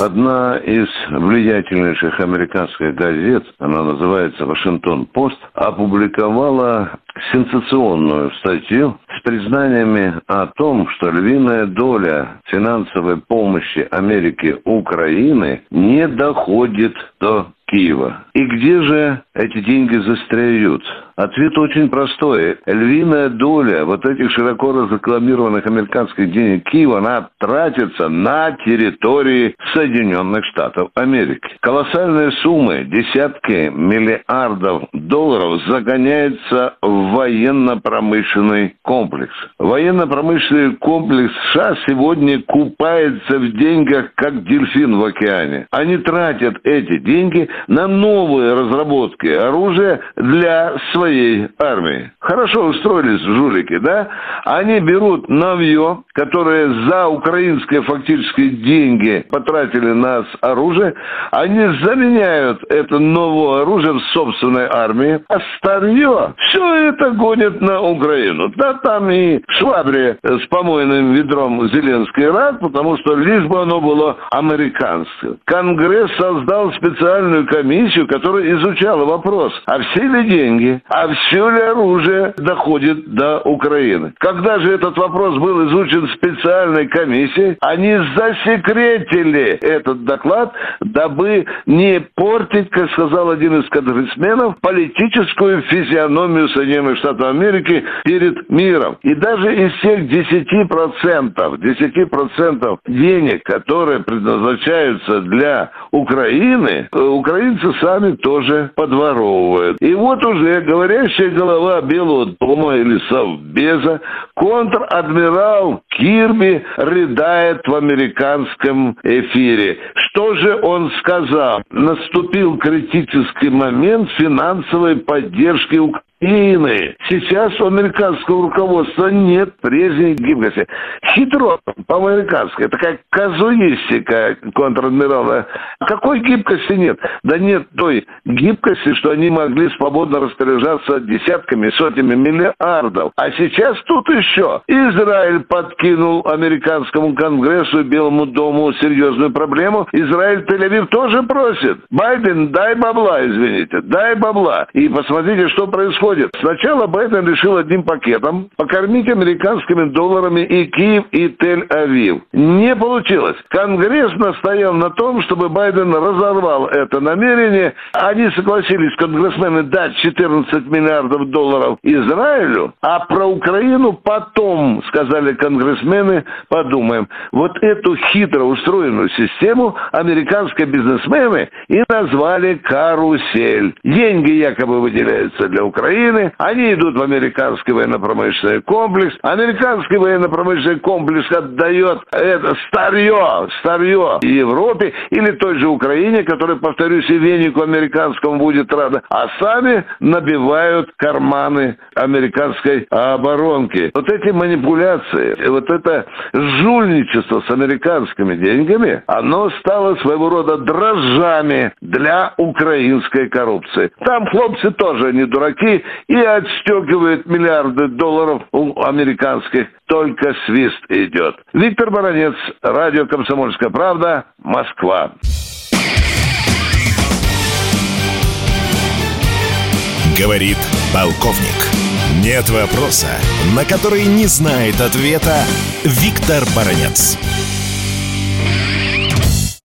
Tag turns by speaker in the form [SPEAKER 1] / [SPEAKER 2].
[SPEAKER 1] Одна из влиятельнейших американских газет, она называется «Вашингтон-Пост», опубликовала сенсационную статью с признаниями о том, что львиная доля финансовой помощи Америки Украины не доходит до Киева. И где же эти деньги застряют? Ответ очень простой. Львиная доля вот этих широко разрекламированных американских денег Киева, она тратится на территории Соединенных Штатов Америки. Колоссальные суммы, десятки миллиардов долларов загоняются в военно-промышленный комплекс. Военно-промышленный комплекс США сегодня купается в деньгах, как дельфин в океане. Они тратят эти деньги на новые разработки оружия для своей армии. Хорошо устроились жулики, да? Они берут новье, которое за украинские фактически деньги потратили на оружие, они заменяют это новое оружие в собственной армии, а старье все это гонят на Украину. Да там и швабре с помойным ведром Зеленский рад, потому что лишь бы оно было американское. Конгресс создал специальную комиссию, которая изучала вопрос, а все ли деньги, а все ли оружие доходит до Украины. Когда же этот вопрос был изучен специальной комиссией, они засекретили этот доклад, дабы не портить, как сказал один из конгрессменов, политическую физиономию Соединенных Штатов Америки перед миром. И даже из всех 10%, 10% денег, которые предназначаются для Украины, э, украинцы сами тоже подворовывают. И вот уже говорящая голова Белого дома или Совбеза, контр-адмирал Кирби рыдает в американском эфире. Что же он сказал? Наступил критический момент финансовой поддержки Украины Ины. Сейчас у американского руководства нет прежней гибкости. Хитро по-американски. Это как казуистика контр-адмирала. Какой гибкости нет? Да нет той гибкости, что они могли свободно распоряжаться десятками, сотнями миллиардов. А сейчас тут еще. Израиль подкинул американскому конгрессу Белому дому серьезную проблему. Израиль Тель-Авив тоже просит. Байден, дай бабла, извините, дай бабла. И посмотрите, что происходит происходит? Сначала Байден решил одним пакетом покормить американскими долларами и Киев, и Тель-Авив. Не получилось. Конгресс настоял на том, чтобы Байден разорвал это намерение. Они согласились, конгрессмены, дать 14 миллиардов долларов Израилю, а про Украину потом, сказали конгрессмены, подумаем. Вот эту хитро устроенную систему американские бизнесмены и назвали карусель. Деньги якобы выделяются для Украины, Украины, они идут в американский военно-промышленный комплекс. Американский военно-промышленный комплекс отдает это старье, старье Европе или той же Украине, которая, повторюсь, и венику американскому будет рада, а сами набивают карманы американской оборонки. Вот эти манипуляции, вот это жульничество с американскими деньгами, оно стало своего рода дрожжами для украинской коррупции. Там хлопцы тоже не дураки, и отстегивает миллиарды долларов у американских. Только свист идет. Виктор Баранец, радио «Комсомольская правда», Москва.
[SPEAKER 2] Говорит полковник. Нет вопроса, на который не знает ответа Виктор Баранец.